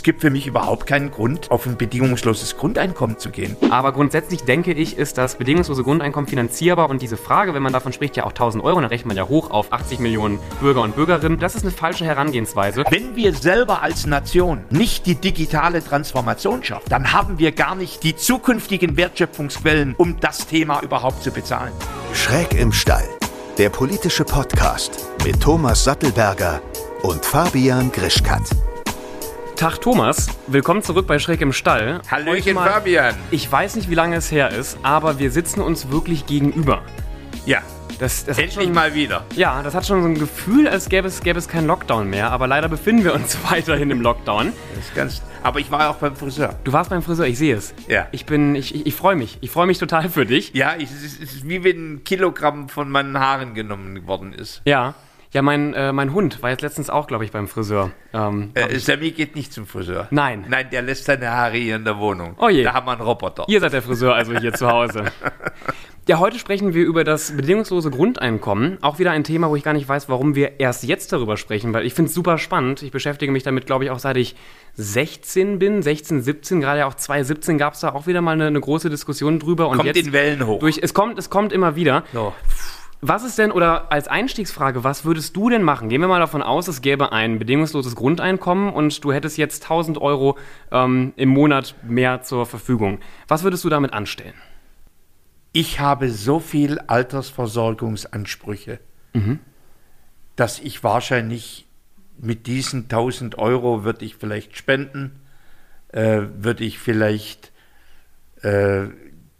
es gibt für mich überhaupt keinen Grund, auf ein bedingungsloses Grundeinkommen zu gehen. Aber grundsätzlich denke ich, ist das bedingungslose Grundeinkommen finanzierbar und diese Frage, wenn man davon spricht, ja auch 1000 Euro, dann rechnet man ja hoch auf 80 Millionen Bürger und Bürgerinnen. Das ist eine falsche Herangehensweise. Wenn wir selber als Nation nicht die digitale Transformation schaffen, dann haben wir gar nicht die zukünftigen Wertschöpfungsquellen, um das Thema überhaupt zu bezahlen. Schräg im Stall, der politische Podcast mit Thomas Sattelberger und Fabian Grischkat. Tag Thomas, willkommen zurück bei Schräg im Stall. Hallöchen, mal- Fabian. Ich weiß nicht, wie lange es her ist, aber wir sitzen uns wirklich gegenüber. Ja, Das, das endlich schon, mal wieder. Ja, das hat schon so ein Gefühl, als gäbe es, gäbe es keinen Lockdown mehr, aber leider befinden wir uns weiterhin im Lockdown. Das ist ganz, aber ich war auch beim Friseur. Du warst beim Friseur, ich sehe es. Ja. Ich bin, ich, ich, ich freue mich. Ich freue mich total für dich. Ja, ich, es, ist, es ist wie wenn ein Kilogramm von meinen Haaren genommen worden ist. Ja. Ja, mein, äh, mein Hund war jetzt letztens auch, glaube ich, beim Friseur. Ähm, Äh, Sammy geht nicht zum Friseur. Nein. Nein, der lässt seine Haare hier in der Wohnung. Oh je. Da haben wir einen Roboter. Ihr seid der Friseur also hier zu Hause. Ja, heute sprechen wir über das bedingungslose Grundeinkommen. Auch wieder ein Thema, wo ich gar nicht weiß, warum wir erst jetzt darüber sprechen, weil ich finde es super spannend. Ich beschäftige mich damit, glaube ich, auch seit ich 16 bin, 16, 17, gerade ja auch 2017 gab es da auch wieder mal eine, eine große Diskussion drüber. Und Kommt jetzt in Wellen hoch. Durch, es, kommt, es kommt immer wieder. So. Was ist denn, oder als Einstiegsfrage, was würdest du denn machen? Gehen wir mal davon aus, es gäbe ein bedingungsloses Grundeinkommen und du hättest jetzt 1000 Euro ähm, im Monat mehr zur Verfügung. Was würdest du damit anstellen? Ich habe so viel Altersversorgungsansprüche, dass ich wahrscheinlich mit diesen 1000 Euro würde ich vielleicht spenden, äh, würde ich vielleicht äh,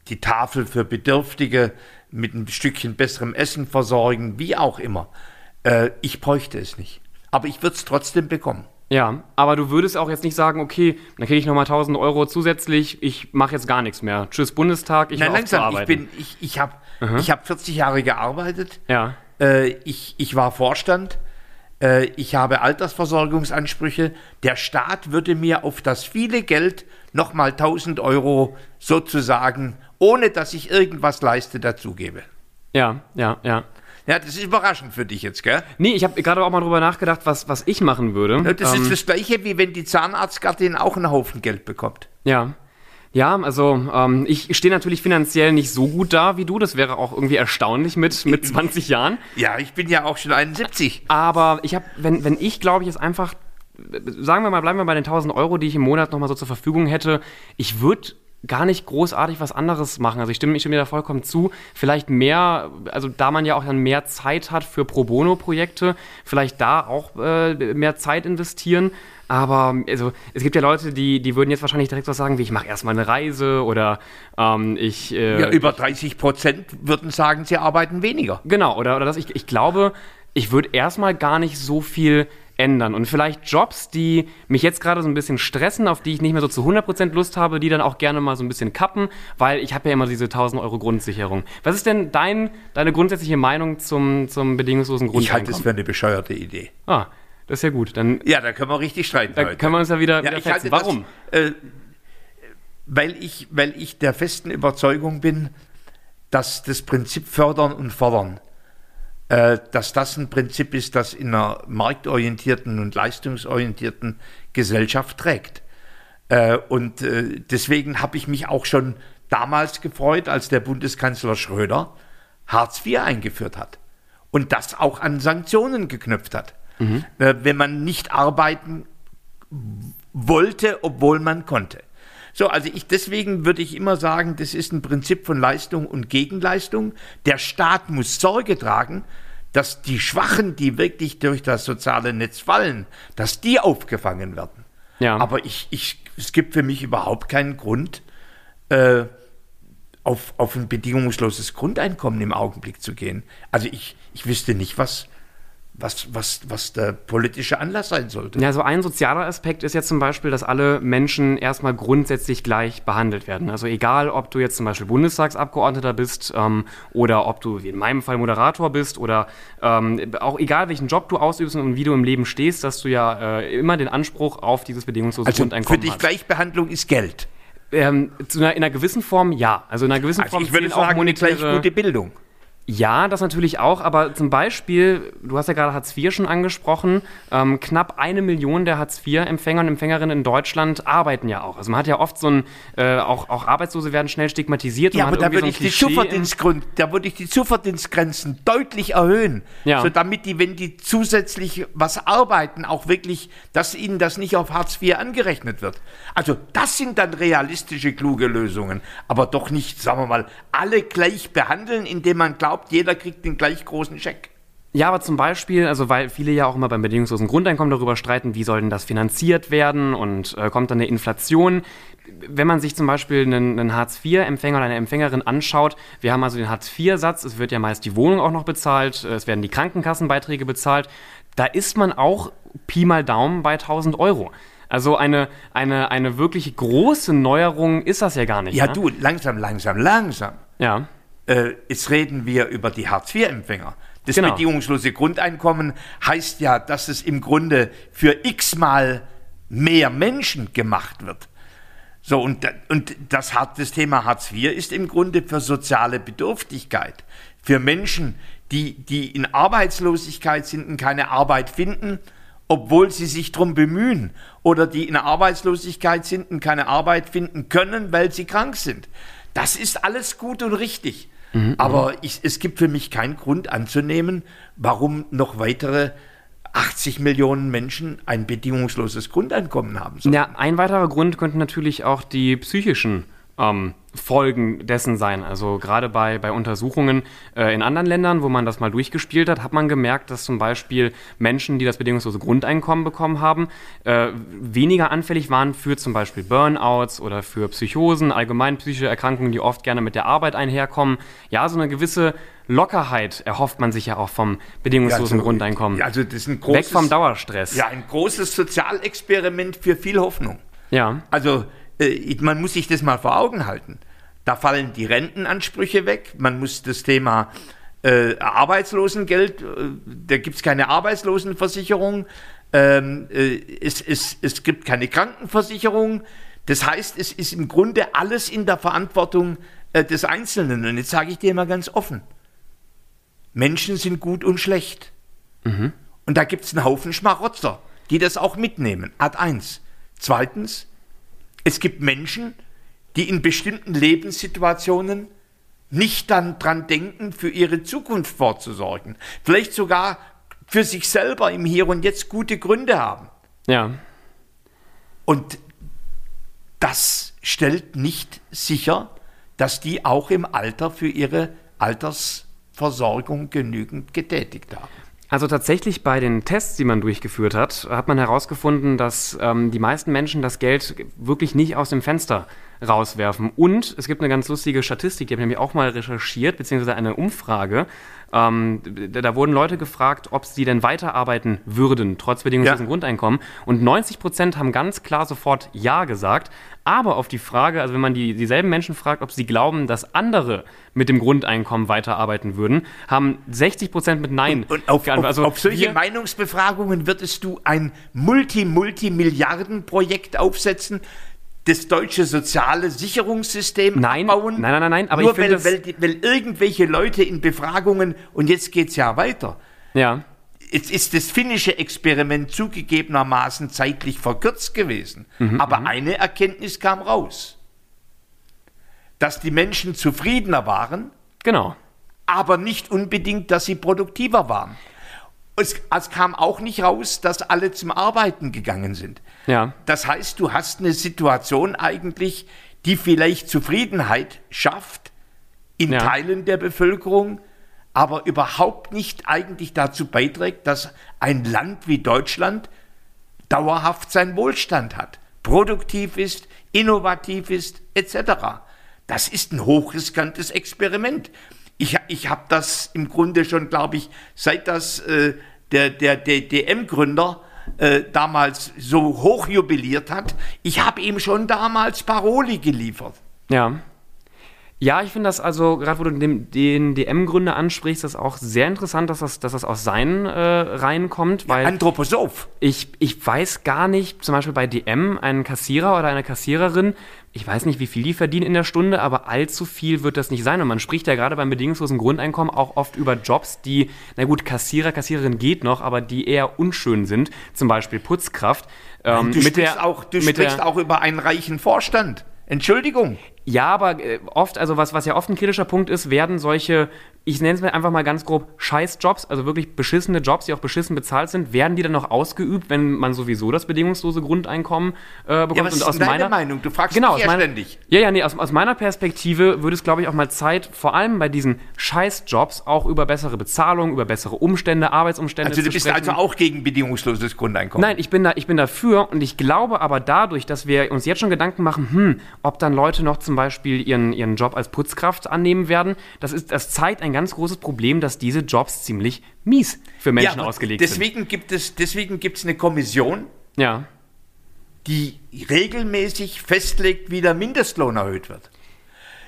die Tafel für Bedürftige mit ein Stückchen besserem Essen versorgen, wie auch immer. Äh, ich bräuchte es nicht. Aber ich würde es trotzdem bekommen. Ja, aber du würdest auch jetzt nicht sagen, okay, dann kriege ich nochmal 1000 Euro zusätzlich, ich mache jetzt gar nichts mehr. Tschüss Bundestag, ich Nein, langsam, ich bin, ich, ich habe ich hab 40 Jahre gearbeitet. ja, Äh, ich, ich war Vorstand. Äh, ich habe Altersversorgungsansprüche. Der Staat würde mir auf das viele Geld nochmal 1000 Euro sozusagen, ohne dass ich irgendwas leiste, dazugebe. ja, ja, ja. Ja, das ist überraschend für dich jetzt, gell? Nee, ich habe gerade auch mal drüber nachgedacht, was, was ich machen würde. Ja, Das Ähm, ist das Gleiche, wie wenn die Zahnarztgattin auch einen Haufen Geld bekommt. Ja. Ja, also ähm, ich stehe natürlich finanziell nicht so gut da wie du. Das wäre auch irgendwie erstaunlich mit, mit 20 Jahren. Ja, ich bin ja auch schon 71. Aber ich habe, wenn, wenn ich, glaube ich, es einfach, sagen wir mal, bleiben wir bei den 1000 Euro, die ich im Monat nochmal so zur Verfügung hätte, ich würde gar nicht großartig was anderes machen. Also ich stimme, ich stimme dir da vollkommen zu. Vielleicht mehr, also da man ja auch dann mehr Zeit hat für Pro Bono-Projekte, vielleicht da auch äh, mehr Zeit investieren. Aber also, es gibt ja Leute, die, die würden jetzt wahrscheinlich direkt was sagen, wie ich mache erstmal eine Reise oder ähm, ich... Äh, Ja, über 30 Prozent würden sagen, sie arbeiten weniger. Genau, oder, oder das, ich, ich glaube, ich würde erstmal gar nicht so viel ändern. Und vielleicht Jobs, die mich jetzt gerade so ein bisschen stressen, auf die ich nicht mehr so zu 100% Lust habe, die dann auch gerne mal so ein bisschen kappen, weil ich habe ja immer diese 1000 Euro Grundsicherung. Was ist denn dein, deine grundsätzliche Meinung zum, zum bedingungslosen Ich halte es Grundeinkommen? für eine bescheuerte Idee. ah, das ist ja gut. Dann Ja, da können wir richtig streiten da heute. können wir uns ja wieder, wieder ich fetzen. Warum? Das, äh, weil, ich, weil ich der festen Überzeugung bin, dass das Prinzip Fördern und Fordern, dass das ein Prinzip ist, das in einer marktorientierten und leistungsorientierten Gesellschaft trägt. Äh, und äh, deswegen habe ich mich auch schon damals gefreut, als der Bundeskanzler Schröder Hartz IV eingeführt hat und das auch an Sanktionen geknüpft hat. Äh, wenn man nicht arbeiten wollte, obwohl man konnte. So, also ich deswegen würde ich immer sagen, das ist ein Prinzip von Leistung und Gegenleistung. Der Staat muss Sorge tragen, dass die Schwachen, die wirklich durch das soziale Netz fallen, dass die aufgefangen werden. Ja. Aber ich, ich, es gibt für mich überhaupt keinen Grund, äh, auf, auf ein bedingungsloses Grundeinkommen im Augenblick zu gehen. Also ich, ich wüsste nicht, was, was, was, was der politische Anlass sein sollte. Ja, so ein sozialer Aspekt ist jetzt zum Beispiel, dass alle Menschen erstmal grundsätzlich gleich behandelt werden. Also egal, ob du jetzt zum Beispiel Bundestagsabgeordneter bist ähm, oder ob du, wie in meinem Fall, Moderator bist oder ähm, auch egal, welchen Job du ausübst und wie du im Leben stehst, dass du ja äh, immer den Anspruch auf dieses bedingungslose Also für Grundeinkommen dich hast. Gleichbehandlung ist Geld. Ähm, zu einer, in einer gewissen Form ja. Also in einer gewissen Also Form ich würde auch sagen, eine monetäre- gleich gute Bildung. Ja, das natürlich auch, aber zum Beispiel, du hast ja gerade Hartz IV schon angesprochen, ähm, knapp eine Million der Hartz IV-Empfänger und Empfängerinnen in Deutschland arbeiten ja auch. Also man hat ja oft so ein, äh, auch, auch Arbeitslose werden schnell stigmatisiert. Ja, aber da würde so ich, die Zuverdienstgrund, da würde ich die Zuverdienstgrenzen deutlich erhöhen, ja. so damit die, wenn die zusätzlich was arbeiten, auch wirklich, dass ihnen das nicht auf Hartz IV angerechnet wird. Also das sind dann realistische, kluge Lösungen, aber doch nicht, sagen wir mal, alle gleich behandeln, indem man glaubt, glaubt, jeder kriegt den gleich großen Scheck. Ja, aber zum Beispiel, also weil viele ja auch immer beim bedingungslosen Grundeinkommen darüber streiten, wie soll denn das finanziert werden und äh, kommt dann eine Inflation. Wenn man sich zum Beispiel einen, einen Hartz-IV-Empfänger oder eine Empfängerin anschaut, wir haben also den Hartz-IV-Satz, es wird ja meist die Wohnung auch noch bezahlt, es werden die Krankenkassenbeiträge bezahlt, da ist man auch Pi mal Daumen bei 1000 Euro. Also eine, eine, eine wirklich große Neuerung ist das ja gar nicht. Ja, ne? du, langsam, langsam, langsam. Ja äh, jetzt reden wir über die Hartz-IV-Empfänger. Das genau. bedingungslose Grundeinkommen heißt ja, dass es im Grunde für x-mal mehr Menschen gemacht wird. So, und, und das, das Thema Hartz IV ist im Grunde für soziale Bedürftigkeit. Für Menschen, die, die in Arbeitslosigkeit sind und keine Arbeit finden, obwohl sie sich darum bemühen. Oder die in Arbeitslosigkeit sind und keine Arbeit finden können, weil sie krank sind. Das ist alles gut und richtig. Mhm, Aber ich, es gibt für mich keinen Grund anzunehmen, warum noch weitere 80 Millionen Menschen ein bedingungsloses Grundeinkommen haben sollen. Ja, ein weiterer Grund könnten natürlich auch die psychischen ähm, Folgen dessen sein. Also gerade bei, bei Untersuchungen äh, in anderen Ländern, wo man das mal durchgespielt hat, hat man gemerkt, dass zum Beispiel Menschen, die das bedingungslose Grundeinkommen bekommen haben, äh, weniger anfällig waren für zum Beispiel Burnouts oder für Psychosen, allgemein psychische Erkrankungen, die oft gerne mit der Arbeit einherkommen. Ja, so eine gewisse Lockerheit erhofft man sich ja auch vom bedingungslosen ja, also, Grundeinkommen. Also das ist ein großes, Weg vom Dauerstress. Ja, ein großes Sozialexperiment für viel Hoffnung. Ja. Also man muss sich das mal vor Augen halten. Da fallen die Rentenansprüche weg, man muss das Thema äh, Arbeitslosengeld, äh, da gibt es keine Arbeitslosenversicherung, ähm, äh, es, es, es gibt keine Krankenversicherung. Das heißt, es ist im Grunde alles in der Verantwortung äh, des Einzelnen. Und jetzt sage ich dir mal ganz offen, Menschen sind gut und schlecht. Mhm. Und da gibt es einen Haufen Schmarotzer, die das auch mitnehmen. Ad eins. Zweitens, es gibt Menschen, die in bestimmten Lebenssituationen nicht dann dran denken, für ihre Zukunft vorzusorgen. Vielleicht sogar für sich selber im Hier und Jetzt gute Gründe haben. Ja. Und das stellt nicht sicher, dass die auch im Alter für ihre Altersversorgung genügend getätigt haben. Also tatsächlich bei den Tests, die man durchgeführt hat, hat man herausgefunden, dass ähm, die meisten Menschen das Geld wirklich nicht aus dem Fenster rauswerfen. Und es gibt eine ganz lustige Statistik, die habe ich nämlich auch mal recherchiert, beziehungsweise eine Umfrage. Ähm, da, wurden Leute gefragt, ob sie denn weiterarbeiten würden, trotz bedingungslosen ja. Grundeinkommen. Und 90 Prozent haben ganz klar sofort Ja gesagt. Aber auf die Frage, also wenn man die, dieselben Menschen fragt, ob sie glauben, dass andere mit dem Grundeinkommen weiterarbeiten würden, haben 60 Prozent mit Nein und, und auf, also auf, solche Meinungsbefragungen würdest du ein Multi-Multi-Milliarden-Projekt aufsetzen, das deutsche soziale Sicherungssystem nein, abbauen. Nein, nein, nein, nein. Aber nur weil, weil, weil, irgendwelche Leute in Befragungen, und jetzt geht es ja weiter. Ja. Jetzt ist das finnische Experiment zugegebenermaßen zeitlich verkürzt gewesen. Mhm, aber mhm. eine Erkenntnis kam raus. Dass die Menschen zufriedener waren. Genau. Aber nicht unbedingt, dass sie produktiver waren. Es, es kam auch nicht raus, dass alle zum Arbeiten gegangen sind. Ja. Das heißt, du hast eine Situation eigentlich, die vielleicht Zufriedenheit schafft in ja. Teilen der Bevölkerung, aber überhaupt nicht eigentlich dazu beiträgt, dass ein Land wie Deutschland dauerhaft seinen Wohlstand hat, produktiv ist, innovativ ist, etc. Das ist ein hochriskantes Experiment. Ich, ich habe das im Grunde schon, glaube ich, seit das äh, der, der, der DM-Gründer äh, damals so hoch jubiliert hat, ich habe ihm schon damals Paroli geliefert. Ja. Ja, ich finde das also, gerade wo du den, den DM-Gründer ansprichst, das auch sehr interessant, dass das, dass das aus seinen äh, Reihen kommt. Weil Anthroposoph. ich, ich weiß gar nicht, zum Beispiel bei DM, ein Kassierer oder eine Kassiererin, ich weiß nicht, wie viel die verdienen in der Stunde, aber allzu viel wird das nicht sein. Und man spricht ja gerade beim bedingungslosen Grundeinkommen auch oft über Jobs, die, na gut, Kassierer, Kassiererin geht noch, aber die eher unschön sind. Zum Beispiel Putzkraft. Ähm, Du sprichst, auch, du sprichst der, auch über einen reichen Vorstand. Entschuldigung. Ja, aber äh, oft, also was, was ja oft ein kritischer Punkt ist, werden solche, ich nenne es mir einfach mal ganz grob, Scheißjobs, also wirklich beschissene Jobs, die auch beschissen bezahlt sind, werden die dann noch ausgeübt, wenn man sowieso das bedingungslose Grundeinkommen äh, bekommt? Ja, was ist denn deine Meinung? Du fragst genau, mich aus ja meiner, ständig. Ja, ja, nee, aus, aus meiner Perspektive würde es, glaube ich, auch mal Zeit, vor allem bei diesen Scheißjobs, auch über bessere Bezahlung, über bessere Umstände, Arbeitsumstände Also du zu bist sprechen. also auch gegen bedingungsloses Grundeinkommen. Nein, ich bin, da, ich bin dafür und ich glaube aber dadurch, dass wir uns jetzt schon Gedanken machen, hm, ob dann Leute noch zum Beispiel ihren, ihren Job als Putzkraft annehmen werden, das, ist, das zeigt ein ganz großes Problem, dass diese Jobs ziemlich mies für Menschen aber ausgelegt sind. deswegen gibt es deswegen gibt es eine Kommission, Ja. die regelmäßig festlegt, wie der Mindestlohn erhöht wird.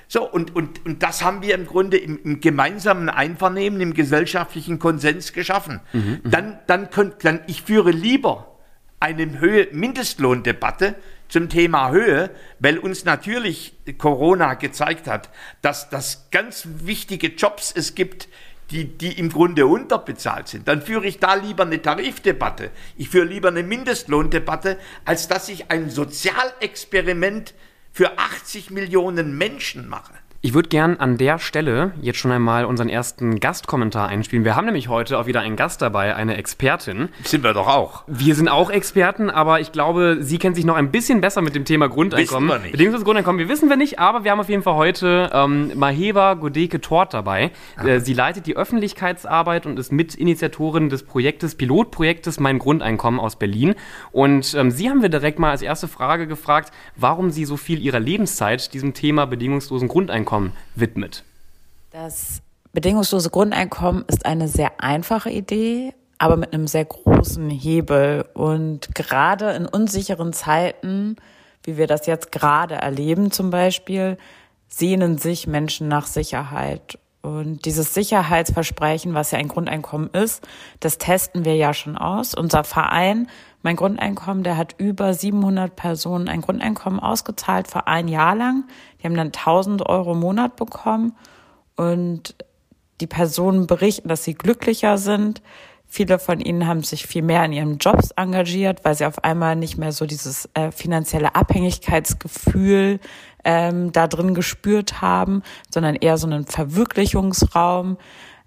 So, und, und, und das haben wir im Grunde im, im gemeinsamen Einvernehmen, im gesellschaftlichen Konsens geschaffen. Dann, dann, könnt, dann, ich führe lieber eine Höhe, Mindestlohndebatte zum Thema Höhe, weil uns natürlich Corona gezeigt hat, dass das ganz wichtige Jobs es gibt, die, die im Grunde unterbezahlt sind. Dann führe ich da lieber eine Tarifdebatte. Ich führe lieber eine Mindestlohndebatte, als dass ich ein Sozialexperiment für 80 Millionen Menschen mache. Ich würde gern an der Stelle jetzt schon einmal unseren ersten Gastkommentar einspielen. Wir haben nämlich heute auch wieder einen Gast dabei, eine Expertin. Sind wir doch auch. Wir sind auch Experten, aber ich glaube, sie kennt sich noch ein bisschen besser mit dem Thema Grundeinkommen. Wissen wir nicht. Bedingungsloses Grundeinkommen, wir wissen wir nicht, aber wir haben auf jeden Fall heute ähm, Maheva Godeke-Tort dabei. Äh, sie leitet die Öffentlichkeitsarbeit und ist Mitinitiatorin des Projektes, Pilotprojektes Mein Grundeinkommen aus Berlin. Und ähm, sie haben wir direkt mal als erste Frage gefragt, warum sie so viel ihrer Lebenszeit diesem Thema bedingungslosen Grundeinkommen widmet. Das bedingungslose Grundeinkommen ist eine sehr einfache Idee, aber mit einem sehr großen Hebel. Und gerade in unsicheren Zeiten, wie wir das jetzt gerade erleben zum Beispiel, sehnen sich Menschen nach Sicherheit. Und dieses Sicherheitsversprechen, was ja ein Grundeinkommen ist, das testen wir ja schon aus. Unser Verein, mein Grundeinkommen, der hat über 700 Personen ein Grundeinkommen ausgezahlt für ein Jahr lang. Die haben dann 1000 Euro im Monat bekommen und die Personen berichten, dass sie glücklicher sind. Viele von ihnen haben sich viel mehr in ihren Jobs engagiert, weil sie auf einmal nicht mehr so dieses äh, finanzielle Abhängigkeitsgefühl ähm, da drin gespürt haben, sondern eher so einen Verwirklichungsraum.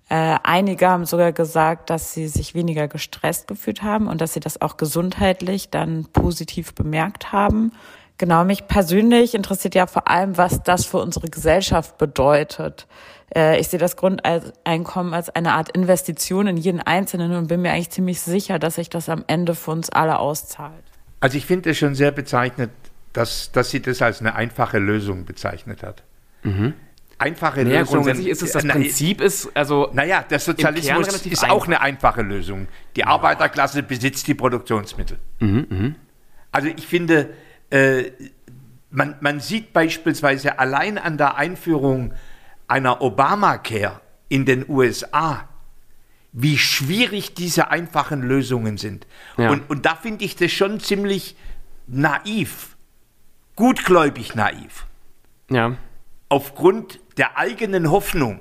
Äh, einige haben sogar gesagt, dass sie sich weniger gestresst gefühlt haben und dass sie das auch gesundheitlich dann positiv bemerkt haben. Genau, mich persönlich interessiert ja vor allem, was das für unsere Gesellschaft bedeutet. Äh, ich sehe das Grundeinkommen als eine Art Investition in jeden Einzelnen und bin mir eigentlich ziemlich sicher, dass sich das am Ende für uns alle auszahlt. Also ich finde es schon sehr bezeichnet, dass, dass sie das als eine einfache Lösung bezeichnet hat. Einfache Naja, Lösung. grundsätzlich ist es das Na, Prinzip ist, also Naja, der Sozialismus ist einfach. auch eine einfache Lösung. Die Arbeiterklasse besitzt die Produktionsmittel. Also ich finde, äh, man, man sieht beispielsweise allein an der Einführung einer Obamacare in den USA, wie schwierig diese einfachen Lösungen sind. Ja. Und, und da finde ich das schon ziemlich naiv, gutgläubig naiv ja. Aufgrund der eigenen Hoffnung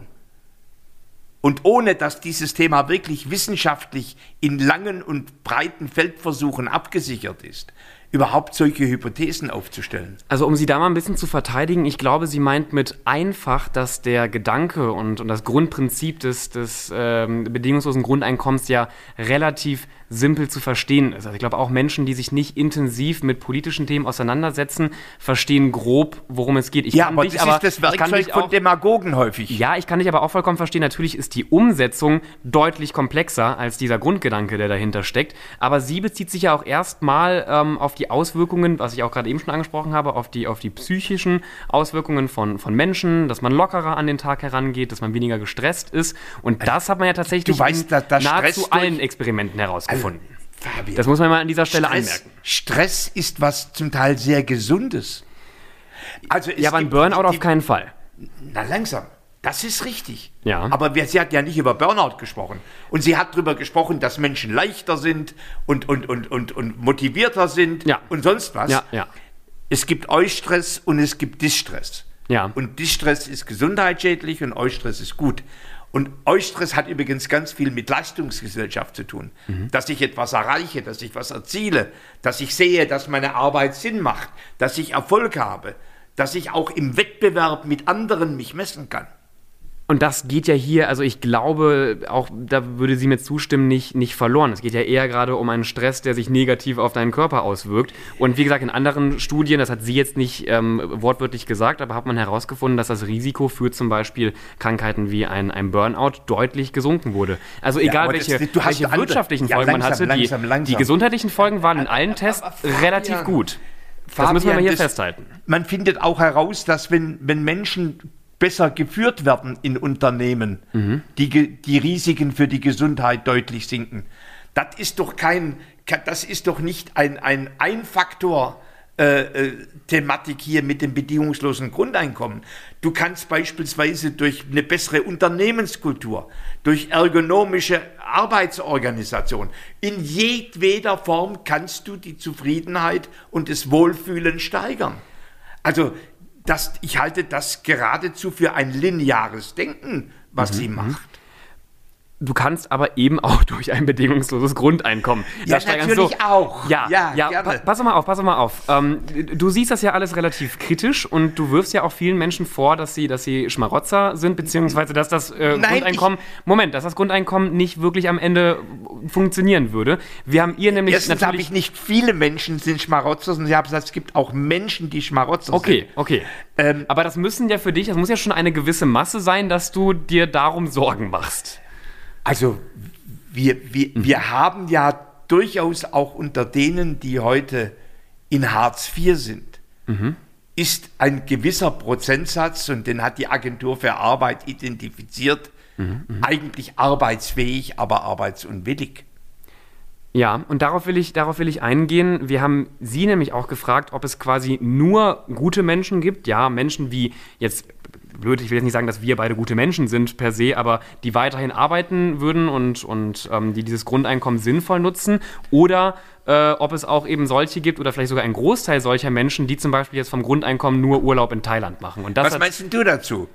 und ohne dass dieses Thema wirklich wissenschaftlich in langen und breiten Feldversuchen abgesichert ist, überhaupt solche Hypothesen aufzustellen. Also um sie da mal ein bisschen zu verteidigen, ich glaube, sie meint mit einfach, dass der Gedanke und, und das Grundprinzip des, des ähm, bedingungslosen Grundeinkommens ja relativ simpel zu verstehen ist. Also ich glaube, auch Menschen, die sich nicht intensiv mit politischen Themen auseinandersetzen, verstehen grob, worum es geht. Ich Ja, kann aber dich das aber, ist das Werkzeug von auch- Demagogen häufig. Ja, ich kann dich aber auch vollkommen verstehen. Natürlich ist die Umsetzung deutlich komplexer als dieser Grundgedanke, der dahinter steckt. Aber sie bezieht sich ja auch erstmal ähm, auf die Auswirkungen, was ich auch gerade eben schon angesprochen habe, auf die, auf die psychischen Auswirkungen von, von Menschen, dass man lockerer an den Tag herangeht, dass man weniger gestresst ist. Und das hat man ja tatsächlich weißt, in Stress nahezu allen Experimenten herausgefunden. Fabian, das muss man mal an dieser Stelle Stress, anmerken. Stress ist was zum Teil sehr Gesundes. Also Ja, aber ein Burnout die- auf keinen Fall. Na langsam. Das ist richtig. Ja. Aber wir, sie hat ja nicht über Burnout gesprochen. Und sie hat darüber gesprochen, dass Menschen leichter sind und, und, und, und, und motivierter sind Ja. und sonst was. Ja, ja. Es gibt Eustress und es gibt Distress. Ja. Und Distress ist gesundheitsschädlich und Eustress ist gut. Und Eustress hat übrigens ganz viel mit Leistungsgesellschaft zu tun. Mhm. Dass ich etwas erreiche, dass ich was erziele, dass ich sehe, dass meine Arbeit Sinn macht, dass ich Erfolg habe, dass ich auch im Wettbewerb mit anderen mich messen kann. Und das geht ja hier, also ich glaube, auch da würde sie mir zustimmen, nicht, nicht verloren. Es geht ja eher gerade um einen Stress, der sich negativ auf deinen Körper auswirkt. Und wie gesagt, in anderen Studien, das hat sie jetzt nicht ähm, wortwörtlich gesagt, aber hat man herausgefunden, dass das Risiko für zum Beispiel Krankheiten wie ein, ein Burnout deutlich gesunken wurde. Also egal, aber welche, das- welche andere- wirtschaftlichen Ja, Folgen man langsam, hatte, die, langsam, langsam. die gesundheitlichen Folgen waren in allen Tests Fabian, relativ gut. Das müssen wir mal Fabian, hier das- festhalten. Man findet auch heraus, dass wenn, wenn Menschen besser geführt werden in Unternehmen, Mhm. die, die Risiken für die Gesundheit deutlich sinken. Das ist doch kein, ke- das ist doch nicht ein, ein Einfaktor. Äh, äh, Thematik hier mit dem bedingungslosen Grundeinkommen. Du kannst beispielsweise durch eine bessere Unternehmenskultur, durch ergonomische Arbeitsorganisation, in jedweder Form kannst du die Zufriedenheit und das Wohlfühlen steigern. Also das, ich halte das geradezu für ein lineares Denken, was sie macht. Du kannst aber eben auch durch ein bedingungsloses Grundeinkommen. Ja, das steigern natürlich auch. Ja, ja, Ja, pa pass mal auf, pass mal auf. Ähm, du siehst das ja alles relativ kritisch und du wirfst ja auch vielen Menschen vor, dass sie, dass sie Schmarotzer sind, beziehungsweise dass das äh, Nein, Grundeinkommen, Moment, dass das Grundeinkommen nicht wirklich am Ende funktionieren würde. Wir haben ihr nämlich Erstens habe ich nicht viele Menschen sind Schmarotzer, sondern ich habe gesagt, es gibt auch Menschen, die Schmarotzer Okay, sind. okay. Ähm, aber das müssen ja für dich, das muss ja schon eine gewisse Masse sein, dass du dir darum Sorgen machst. Also wir, wir, wir haben ja durchaus auch unter denen, die heute in Hartz IV sind, ist ein gewisser Prozentsatz, und den hat die Agentur für Arbeit identifiziert, eigentlich arbeitsfähig, aber arbeitsunwillig. Ja, und darauf will ich, darauf will ich eingehen. Wir haben Sie nämlich auch gefragt, ob es quasi nur gute Menschen gibt. Ja, Menschen wie jetzt, blöd, ich will jetzt nicht sagen, dass wir beide gute Menschen sind per se, aber die weiterhin arbeiten würden und, und ähm, die dieses Grundeinkommen sinnvoll nutzen. Oder äh, ob es auch eben solche gibt oder vielleicht sogar ein Großteil solcher Menschen, die zum Beispiel jetzt vom Grundeinkommen nur Urlaub in Thailand machen. Und das Was meinst denn du dazu?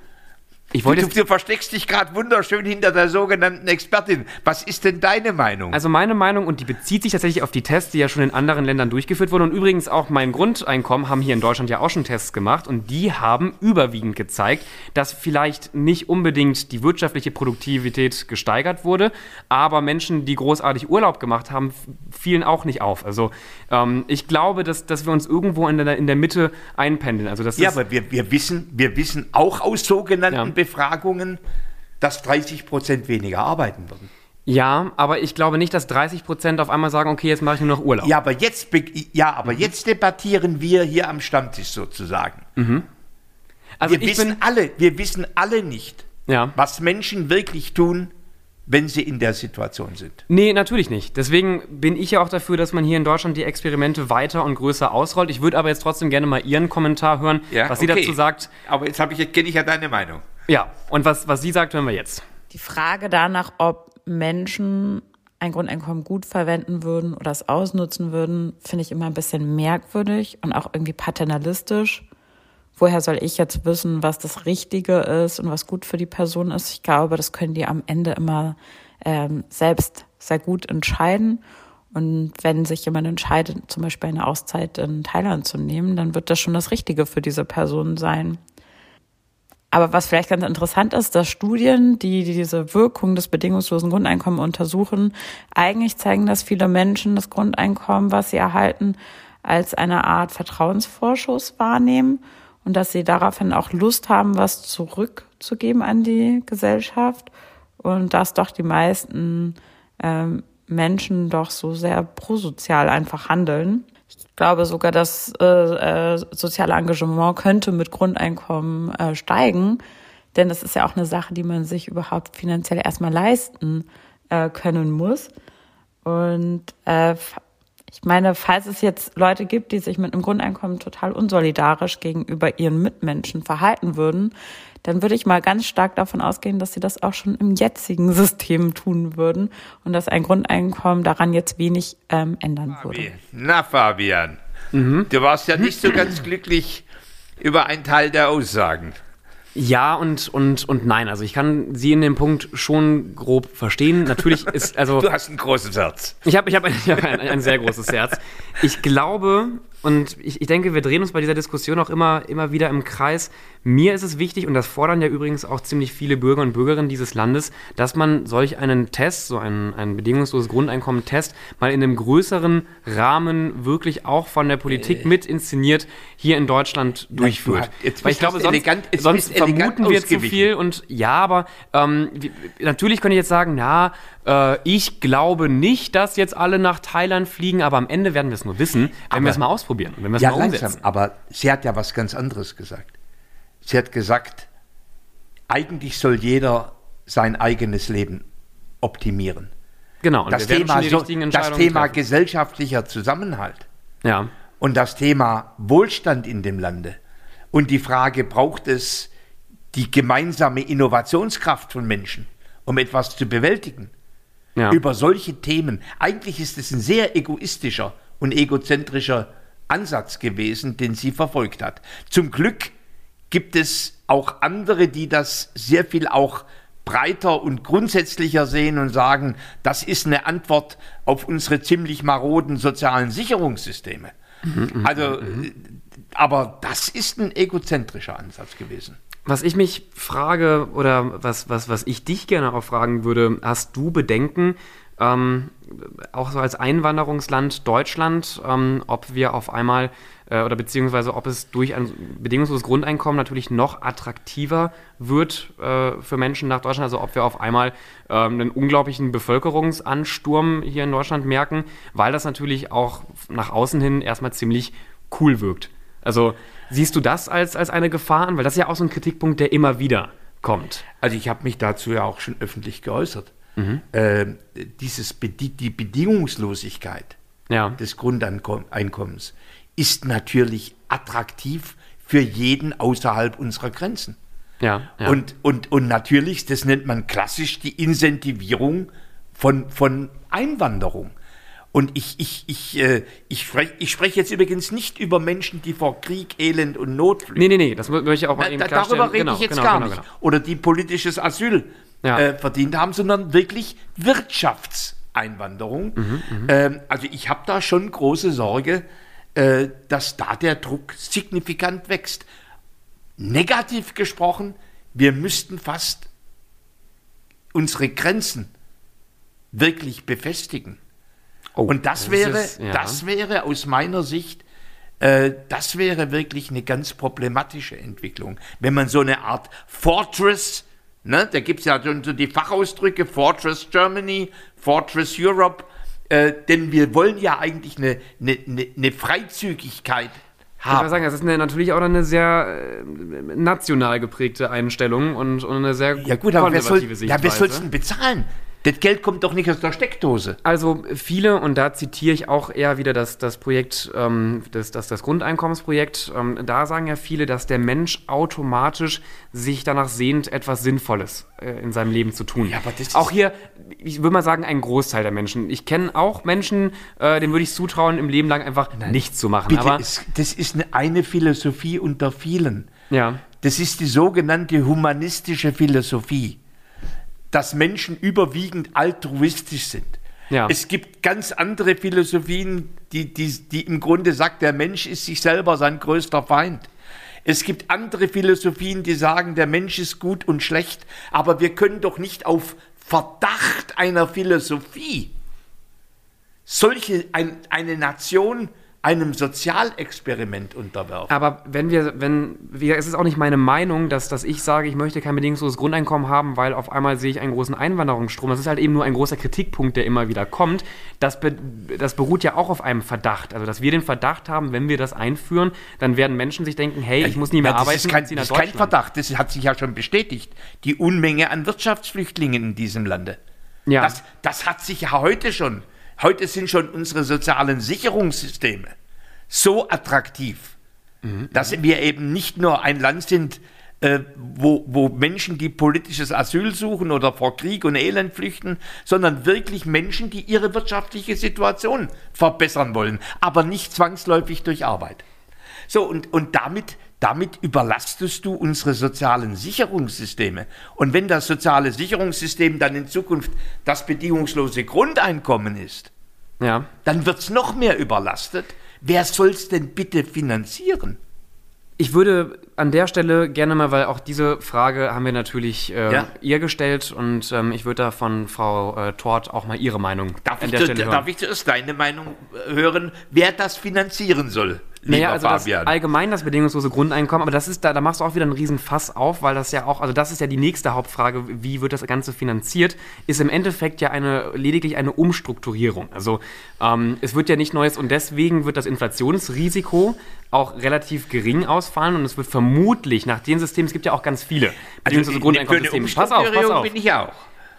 Ich Du, wollte du, du versteckst dich gerade wunderschön hinter der sogenannten Expertin. Was ist denn deine Meinung? Also meine Meinung, und die bezieht sich tatsächlich auf die Tests, die ja schon in anderen Ländern durchgeführt wurden. Und übrigens auch mein Grundeinkommen haben hier in Deutschland ja auch schon Tests gemacht. Und die haben überwiegend gezeigt, dass vielleicht nicht unbedingt die wirtschaftliche Produktivität gesteigert wurde, aber Menschen, die großartig Urlaub gemacht haben, fielen auch nicht auf. Also ähm, ich glaube, dass, dass wir uns irgendwo in der, in der Mitte einpendeln. Also das ja, aber wir, wir, wissen, wir wissen auch aus sogenannten Ja. Befragungen, dass 30 Prozent weniger arbeiten würden. ja, aber ich glaube nicht, dass 30 Prozent auf einmal sagen, okay, jetzt mache ich nur noch Urlaub. Ja, aber jetzt, ja, aber Mhm. jetzt debattieren wir hier am Stammtisch sozusagen. also wir wissen alle, wir wissen alle nicht, ja. was Menschen wirklich tun, wenn sie in der Situation sind. Nee, natürlich nicht. Deswegen bin ich ja auch dafür, dass man hier in Deutschland die Experimente weiter und größer ausrollt. Ich würde aber jetzt trotzdem gerne mal Ihren Kommentar hören, was sie okay. dazu sagt. Aber jetzt ich, kenne ich ja deine Meinung. Ja, und was, was sie sagt, hören wir jetzt. Die Frage danach, ob Menschen ein Grundeinkommen gut verwenden würden oder es ausnutzen würden, finde ich immer ein bisschen merkwürdig und auch irgendwie paternalistisch. Woher soll ich jetzt wissen, was das Richtige ist und was gut für die Person ist? Ich glaube, das können die am Ende immer ähm, selbst sehr gut entscheiden. Und wenn sich jemand entscheidet, zum Beispiel eine Auszeit in Thailand zu nehmen, dann wird das schon das Richtige für diese Person sein. Aber was vielleicht ganz interessant ist, dass Studien, die diese Wirkung des bedingungslosen Grundeinkommens untersuchen, eigentlich zeigen, dass viele Menschen das Grundeinkommen, was sie erhalten, als eine Art Vertrauensvorschuss wahrnehmen und dass sie daraufhin auch Lust haben, was zurückzugeben an die Gesellschaft und dass doch die meisten ähm, Menschen doch so sehr prosozial einfach handeln. Ich glaube sogar, das äh, äh, soziale Engagement könnte mit Grundeinkommen äh, steigen, denn das ist ja auch eine Sache, die man sich überhaupt finanziell erstmal leisten äh, können muss. Und äh, Ich meine, falls es jetzt Leute gibt, die sich mit einem Grundeinkommen total unsolidarisch gegenüber ihren Mitmenschen verhalten würden, dann würde ich mal ganz stark davon ausgehen, dass sie das auch schon im jetzigen System tun würden und dass ein Grundeinkommen daran jetzt wenig ähm, ändern würde. Na, Fabian, mhm. du warst ja nicht so ganz glücklich über einen Teil der Aussagen. Ja und, und, und nein. Also ich kann Sie in dem Punkt schon grob verstehen. Natürlich ist, also. Du hast ein großes Herz. Ich habe ich hab ein, ich hab ein, ein sehr großes Herz. Ich glaube, und ich, ich denke, wir drehen uns bei dieser Diskussion auch immer, immer wieder im Kreis. Mir ist es wichtig, und das fordern ja übrigens auch ziemlich viele Bürger und Bürgerinnen dieses Landes, dass man solch einen Test, so einen, einen bedingungsloses Grundeinkommen-Test, mal in einem größeren Rahmen wirklich auch von der Politik äh. mit inszeniert hier in Deutschland durchführt. Nein, Weil ich glaube, sonst, elegant, sonst vermuten wir zu viel. Und ja, aber ähm, natürlich könnte ich jetzt sagen, na, äh, ich glaube nicht, dass jetzt alle nach Thailand fliegen, aber am Ende werden wir es nur wissen, wenn wir es mal ausprobieren, wenn wir es ja, mal umsetzen. Langsam, aber sie hat ja was ganz anderes gesagt. Sie hat gesagt, eigentlich soll jeder sein eigenes Leben optimieren. Genau, und das Thema, so, das Thema gesellschaftlicher Zusammenhalt ja. und das Thema Wohlstand in dem Lande und die Frage, braucht es die gemeinsame Innovationskraft von Menschen, um etwas zu bewältigen? ja. über solche Themen. Eigentlich ist es ein sehr egoistischer und egozentrischer Ansatz gewesen, den sie verfolgt hat. Zum Glück gibt es auch andere, die das sehr viel auch breiter und grundsätzlicher sehen und sagen, das ist eine Antwort auf unsere ziemlich maroden sozialen Sicherungssysteme. Mhm, mhm also, mhm. aber das ist ein egozentrischer Ansatz gewesen. Was ich mich frage oder was, was, was ich dich gerne auch fragen würde, hast du Bedenken, ähm, auch so als Einwanderungsland Deutschland, ähm, ob wir auf einmal äh, oder beziehungsweise ob es durch ein bedingungsloses Grundeinkommen natürlich noch attraktiver wird äh, für Menschen nach Deutschland, also ob wir auf einmal ähm, einen unglaublichen Bevölkerungsansturm hier in Deutschland merken, weil das natürlich auch nach außen hin erstmal ziemlich cool wirkt. Also siehst du das als, als eine Gefahr an? Weil das ist ja auch so ein Kritikpunkt, der immer wieder kommt. Also ich habe mich dazu ja auch schon öffentlich geäußert. Mhm. Äh, dieses die Bedingungslosigkeit ja. des Grundeinkommens ist natürlich attraktiv für jeden außerhalb unserer Grenzen. Ja, ja. Und, und, und natürlich, das nennt man klassisch die Incentivierung von, von Einwanderung. Und ich, ich, ich, äh, ich, sprech, ich spreche jetzt übrigens nicht über Menschen, die vor Krieg, Elend und Not fliehen. Nee, nee, nee, das möchte ich auch mal eben da, Darüber rede genau, ich jetzt genau, gar genau, nicht. Genau. Oder die politisches Asyl ja. äh, verdient haben, sondern wirklich Wirtschaftseinwanderung. Mhm, mhm. ähm, also ich habe da schon große Sorge, äh, dass da der Druck signifikant wächst. Negativ gesprochen, wir müssten fast unsere Grenzen wirklich befestigen. Oh, und das, das wäre, ist, ja. das wäre aus meiner Sicht, äh, das wäre wirklich eine ganz problematische Entwicklung. Wenn man so eine Art Fortress, ne, da gibt es ja schon so die Fachausdrücke, Fortress Germany, Fortress Europe, äh, denn wir wollen ja eigentlich eine, eine, eine, Freizügigkeit haben. Ich würde sagen, das ist eine, natürlich auch eine sehr äh, national geprägte Einstellung und, und eine sehr ja, gut, aber wer soll, Ja, wer soll es denn bezahlen? Das Geld kommt doch nicht aus der Steckdose. Also viele, und da zitiere ich auch eher wieder das, das Projekt, ähm, das, das, das Grundeinkommensprojekt, ähm, da sagen ja viele, dass der Mensch automatisch sich danach sehnt, etwas Sinnvolles äh, in seinem Leben zu tun. Ja, aber das auch hier, ich würde mal sagen, ein Großteil der Menschen. Ich kenne auch Menschen, äh, denen würde ich zutrauen, im Leben lang einfach Nein, nichts zu machen. Bitte, aber es, das ist eine, eine Philosophie unter vielen. Ja. Das ist die sogenannte humanistische Philosophie dass Menschen überwiegend altruistisch sind. Ja. Es gibt ganz andere Philosophien, die, die, die im Grunde sagt, der Mensch ist sich selber sein größter Feind. Es gibt andere Philosophien, die sagen, der Mensch ist gut und schlecht, aber wir können doch nicht auf Verdacht einer Philosophie solche ein, eine Nation einem Sozialexperiment unterwerfen. Aber wenn wir, wenn, wir, es ist auch nicht meine Meinung, dass, dass ich sage, ich möchte kein bedingungsloses Grundeinkommen haben, weil auf einmal sehe ich einen großen Einwanderungsstrom. Das ist halt eben nur ein großer Kritikpunkt, der immer wieder kommt. Das, be, das beruht ja auch auf einem Verdacht. Also, dass wir den Verdacht haben, wenn wir das einführen, dann werden Menschen sich denken, hey, ich muss nie mehr ja, das arbeiten. Ist kein, das ist kein Verdacht, das hat sich ja schon bestätigt. Die Unmenge an Wirtschaftsflüchtlingen in diesem Lande. Ja. Das, das hat sich ja heute schon Heute sind schon unsere sozialen Sicherungssysteme so attraktiv, mhm. dass wir eben nicht nur ein Land sind, äh, wo, wo Menschen, die politisches Asyl suchen oder vor Krieg und Elend flüchten, sondern wirklich Menschen, die ihre wirtschaftliche Situation verbessern wollen, aber nicht zwangsläufig durch Arbeit. So, und, und damit, damit überlastest du unsere sozialen Sicherungssysteme. Und wenn das soziale Sicherungssystem dann in Zukunft das bedingungslose Grundeinkommen ist, ja. dann wird es noch mehr überlastet. Wer soll es denn bitte finanzieren? Ich würde an der Stelle gerne mal, weil auch diese Frage haben wir natürlich äh, ja. ihr gestellt und ähm, ich würde da von Frau äh, Tort auch mal ihre Meinung darf an der Stelle hören. Darf ich zuerst deine Meinung äh, hören, wer das finanzieren soll? Naja, also Fabian. das allgemein das bedingungslose Grundeinkommen, aber das ist da, da machst du auch wieder einen riesen Fass auf, weil das ja auch, also das ist ja die nächste Hauptfrage, wie wird das Ganze finanziert, ist im Endeffekt ja eine lediglich eine Umstrukturierung. Also ähm, es wird ja nicht Neues und deswegen wird das Inflationsrisiko auch relativ gering ausfallen und es wird vermutlich nach dem System, es gibt ja auch ganz viele bedingungslose Grundeinkommenssysteme. Pass auf, pass auf. bin ich auch.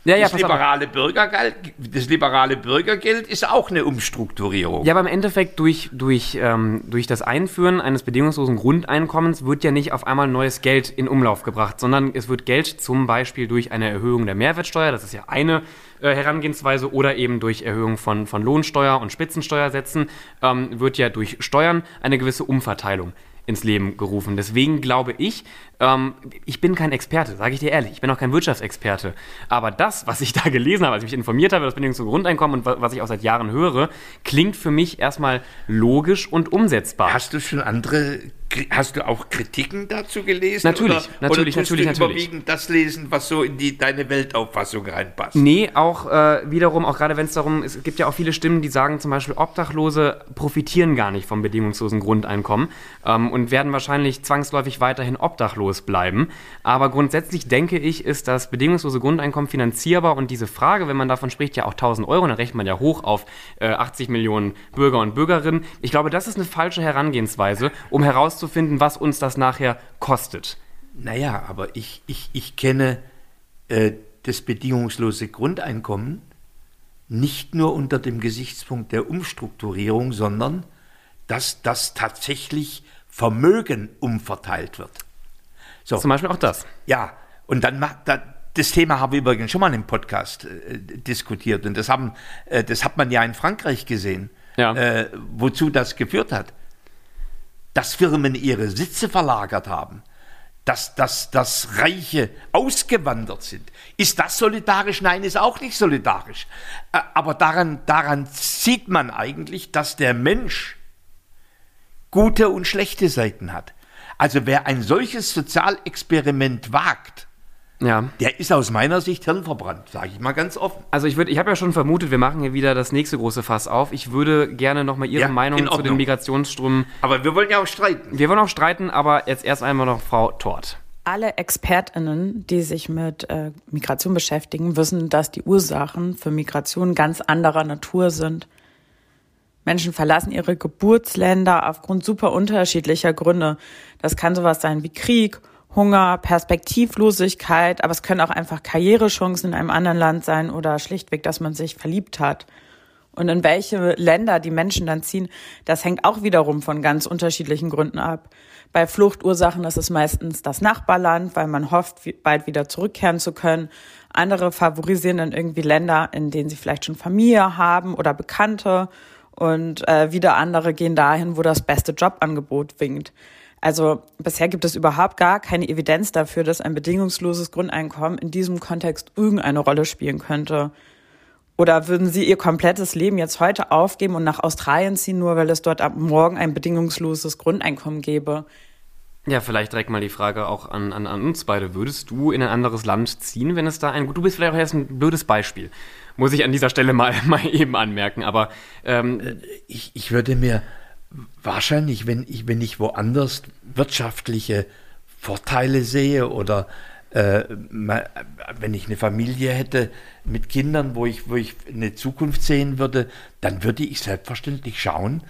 Ja, ja, das, liberale Bürgergeld, das liberale Bürgergeld ist auch eine Umstrukturierung. Ja, aber im Endeffekt durch, durch, ähm, durch das Einführen eines bedingungslosen Grundeinkommens wird ja nicht auf einmal neues Geld in Umlauf gebracht, sondern es wird Geld zum Beispiel durch eine Erhöhung der Mehrwertsteuer, das ist ja eine äh, Herangehensweise, oder eben durch Erhöhung von, von Lohnsteuer und Spitzensteuersätzen, ähm, wird ja durch Steuern eine gewisse Umverteilung ins Leben gerufen. Deswegen glaube ich, ähm, ich bin kein Experte, sage ich dir ehrlich, ich bin auch kein Wirtschaftsexperte. Aber das, was ich da gelesen habe, als ich mich informiert habe, das Bedingung zum Grundeinkommen und was ich auch seit Jahren höre, klingt für mich erstmal logisch und umsetzbar. Hast du schon andere Hast du auch Kritiken dazu gelesen? Natürlich, oder, natürlich, oder natürlich, du natürlich. überwiegend das lesen, was so in die, deine Weltauffassung reinpasst? Nee, auch äh, wiederum, auch gerade wenn es darum, es gibt ja auch viele Stimmen, die sagen zum Beispiel, Obdachlose profitieren gar nicht vom bedingungslosen Grundeinkommen ähm, und werden wahrscheinlich zwangsläufig weiterhin obdachlos bleiben. Aber grundsätzlich denke ich, ist das bedingungslose Grundeinkommen finanzierbar und diese Frage, wenn man davon spricht, ja auch 1000 Euro, dann rechnet man ja hoch auf äh, 80 Millionen Bürger und Bürgerinnen. Ich glaube, das ist eine falsche Herangehensweise, um herauszufinden, herauszufinden, was uns das nachher kostet. Naja, aber ich, ich, ich kenne äh, das bedingungslose Grundeinkommen nicht nur unter dem Gesichtspunkt der Umstrukturierung, sondern dass das tatsächlich Vermögen umverteilt wird. So. Zum Beispiel auch das. Ja, und dann macht da, das Thema haben wir übrigens schon mal im Podcast äh, diskutiert und das, haben, äh, das hat man ja in Frankreich gesehen, ja. äh, wozu das geführt hat dass Firmen ihre Sitze verlagert haben, dass, dass, dass Reiche ausgewandert sind. Ist das solidarisch? Nein, ist auch nicht solidarisch. Aber daran, daran sieht man eigentlich, dass der Mensch gute und schlechte Seiten hat. Also wer ein solches Sozialexperiment wagt, ja. Der ist aus meiner Sicht hirnverbrannt, sage ich mal ganz offen. Also ich würde, ich habe ja schon vermutet, wir machen hier wieder das nächste große Fass auf. Ich würde gerne nochmal Ihre ja, Meinung zu den Migrationsströmen. Aber wir wollen ja auch streiten. Wir wollen auch streiten, aber jetzt erst einmal noch Frau Tort. Alle ExpertInnen, die sich mit äh, Migration beschäftigen, wissen, dass die Ursachen für Migration ganz anderer Natur sind. Menschen verlassen ihre Geburtsländer aufgrund super unterschiedlicher Gründe. Das kann sowas sein wie Krieg, Hunger, Perspektivlosigkeit, aber es können auch einfach Karrierechancen in einem anderen Land sein oder schlichtweg, dass man sich verliebt hat. Und in welche Länder die Menschen dann ziehen, das hängt auch wiederum von ganz unterschiedlichen Gründen ab. Bei Fluchtursachen ist es meistens das Nachbarland, weil man hofft, bald wieder zurückkehren zu können. Andere favorisieren dann irgendwie Länder, in denen sie vielleicht schon Familie haben oder Bekannte. Und äh, wieder andere gehen dahin, wo das beste Jobangebot winkt. Also bisher gibt es überhaupt gar keine Evidenz dafür, dass ein bedingungsloses Grundeinkommen in diesem Kontext irgendeine Rolle spielen könnte. Oder würden Sie Ihr komplettes Leben jetzt heute aufgeben und nach Australien ziehen, nur weil es dort ab morgen ein bedingungsloses Grundeinkommen gäbe? Ja, vielleicht direkt mal die Frage auch an, an, an uns beide. Würdest du in ein anderes Land ziehen, wenn es da ein... Du bist vielleicht auch erst ein blödes Beispiel. Muss ich an dieser Stelle mal, mal eben anmerken. Aber ähm, ich, ich würde mir wahrscheinlich, wenn ich, wenn ich woanders wirtschaftliche Vorteile sehe oder äh, wenn ich eine Familie hätte mit Kindern, wo ich, wo ich eine Zukunft sehen würde, dann würde ich selbstverständlich schauen,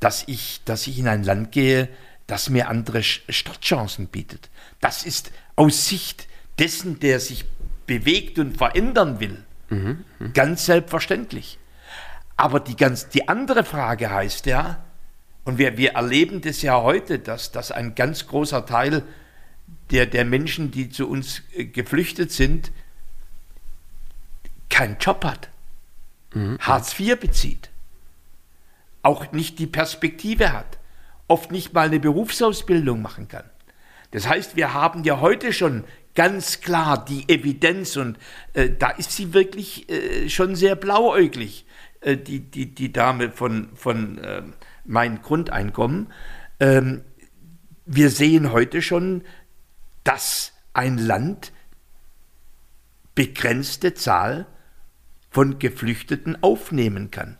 dass ich, dass ich in ein Land gehe, das mir andere Startchancen bietet. Das ist aus Sicht dessen, der sich bewegt und verändern will, mhm, mh. ganz selbstverständlich. Aber die, ganz, die andere Frage heißt ja, und wir, wir erleben das ja heute, dass, dass ein ganz großer Teil der, der Menschen, die zu uns äh, geflüchtet sind, keinen Job hat, mhm. Hartz IV bezieht, auch nicht die Perspektive hat, oft nicht mal eine Berufsausbildung machen kann. Das heißt, wir haben ja heute schon ganz klar die Evidenz und äh, da ist sie wirklich äh, schon sehr blauäuglich, äh, die, die, die Dame von, von äh, mein Grundeinkommen. Ähm, wir sehen heute schon, dass ein Land begrenzte Zahl von Geflüchteten aufnehmen kann.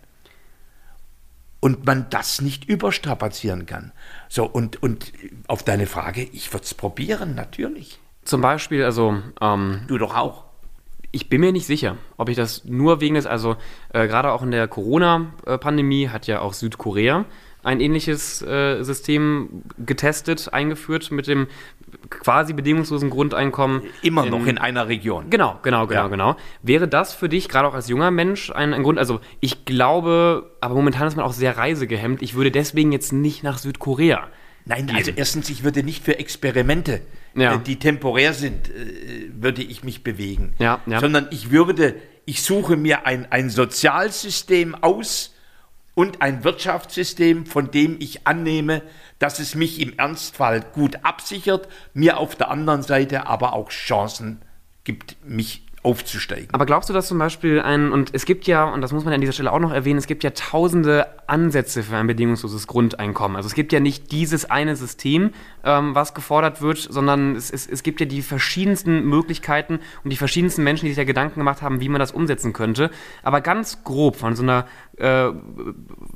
Und man das nicht überstrapazieren kann. So, und, und auf deine Frage, ich würde es probieren, natürlich. Zum Beispiel, also. Ähm, du doch auch. Ich bin mir nicht sicher, ob ich das nur wegen des, also äh, gerade auch in der Corona-Pandemie hat ja auch Südkorea ein ähnliches äh, System getestet, eingeführt mit dem quasi bedingungslosen Grundeinkommen. Immer in, noch in einer Region. Genau, genau, genau, ja. genau. Wäre das für dich, gerade auch als junger Mensch, ein, ein, Grund? Also ich glaube, aber momentan ist man auch sehr reisegehemmt. Ich würde deswegen jetzt nicht nach Südkorea. Nein, gehen. also erstens, ich würde nicht für Experimente, ja. äh, die temporär sind, äh, würde ich mich bewegen. Ja, ja. Sondern ich würde, ich suche mir ein, ein Sozialsystem aus, und ein Wirtschaftssystem, von dem ich annehme, dass es mich im Ernstfall gut absichert, mir auf der anderen Seite aber auch Chancen gibt, mich aufzusteigen. Aber glaubst du, dass zum Beispiel ein, und es gibt ja, und das muss man an dieser Stelle auch noch erwähnen, es gibt ja tausende Ansätze für ein bedingungsloses Grundeinkommen. Also es gibt ja nicht dieses eine System, ähm, was gefordert wird, sondern es, es, es gibt ja die verschiedensten Möglichkeiten und die verschiedensten Menschen, die sich ja Gedanken gemacht haben, wie man das umsetzen könnte. Aber ganz grob von so einer äh,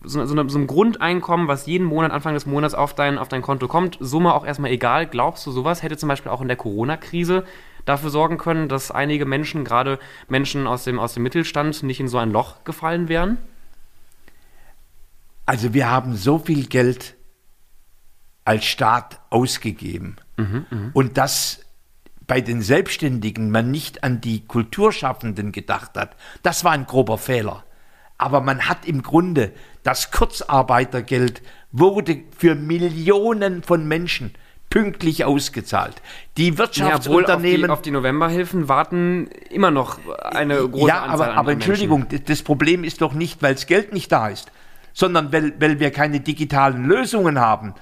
so, so, so, einem Grundeinkommen, was jeden Monat, Anfang des Monats auf dein, auf dein Konto kommt, Summe auch erstmal egal. Glaubst du, sowas hätte zum Beispiel auch in der Corona-Krise dafür sorgen können, dass einige Menschen, gerade Menschen aus dem, aus dem Mittelstand, nicht in so ein Loch gefallen wären? Also wir haben so viel Geld als Staat ausgegeben mhm, mh. und dass bei den Selbstständigen man nicht an die Kulturschaffenden gedacht hat, das war ein grober Fehler. Aber man hat im Grunde das Kurzarbeitergeld wurde für Millionen von Menschen pünktlich ausgezahlt. Die Wirtschaftsunternehmen. Ja, auf, die, auf die Novemberhilfen warten immer noch eine große ja, Anzahl aber, aber Entschuldigung, das Problem ist doch nicht, weil das Geld nicht da ist, sondern weil, weil wir keine digitalen Lösungen haben.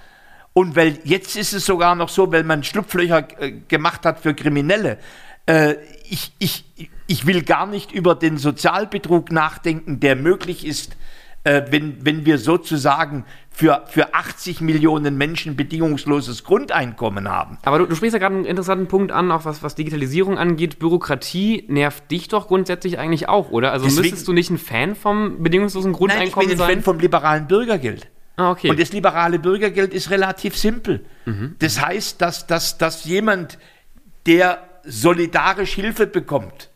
Und weil jetzt ist es sogar noch so, weil man Schlupflöcher äh, gemacht hat für Kriminelle. Äh, ich, ich, ich will gar nicht über den Sozialbetrug nachdenken, der möglich ist äh, wenn, wenn wir sozusagen für, für 80 Millionen Menschen bedingungsloses Grundeinkommen haben. Aber du, du sprichst ja gerade einen interessanten Punkt an, auch was, was Digitalisierung angeht. Bürokratie nervt dich doch grundsätzlich eigentlich auch, oder? Also Deswegen, müsstest du nicht ein Fan vom bedingungslosen Grundeinkommen sein? Nein, ich bin ein Fan vom liberalen Bürgergeld. Ah, okay. Und das liberale Bürgergeld ist relativ simpel. Mhm. Das heißt, dass, dass, dass jemand, der solidarisch Hilfe bekommt,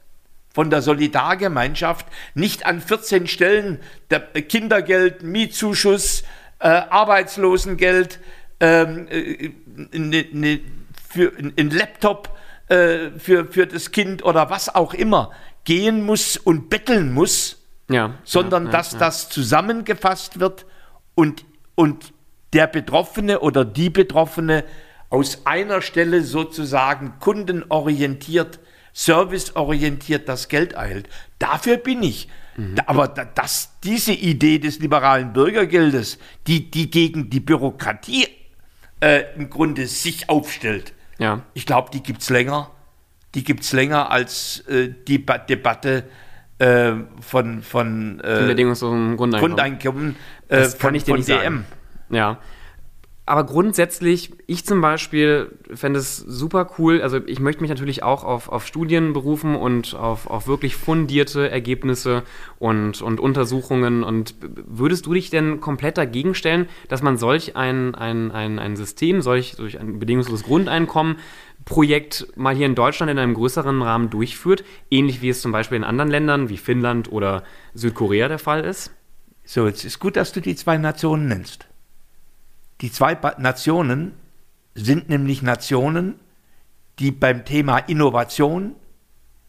von der Solidargemeinschaft nicht an 14 Stellen der Kindergeld, Mietzuschuss, äh, Arbeitslosengeld, ähm, äh, ne, ne, für ein Laptop äh, für, für das Kind oder was auch immer gehen muss und betteln muss, ja, sondern ja, ja, dass das zusammengefasst wird und, und der Betroffene oder die Betroffene aus einer Stelle sozusagen kundenorientiert serviceorientiert das Geld eilt. Dafür bin ich. Mhm. Aber dass diese Idee des liberalen Bürgergeldes, die, die gegen die Bürokratie äh, im Grunde sich aufstellt, ja. ich glaube, die gibt es länger. Die gibt es länger als äh, die ba Debatte äh, von, von äh, Grundeinkommen, Grundeinkommen äh, das kann von, ich dir nicht DM. Sagen. Ja, aber grundsätzlich, ich zum Beispiel fände es super cool. Also ich möchte mich natürlich auch auf, auf Studien berufen und auf, auf wirklich fundierte Ergebnisse und, und Untersuchungen. Und würdest du dich denn komplett dagegen stellen, dass man solch ein, ein, ein, ein System, solch, solch ein bedingungsloses Grundeinkommen Projekt mal hier in Deutschland in einem größeren Rahmen durchführt, ähnlich wie es zum Beispiel in anderen Ländern wie Finnland oder Südkorea der Fall ist? So, jetzt ist gut, dass du die zwei Nationen nennst. Die zwei Nationen sind nämlich Nationen, die beim Thema Innovation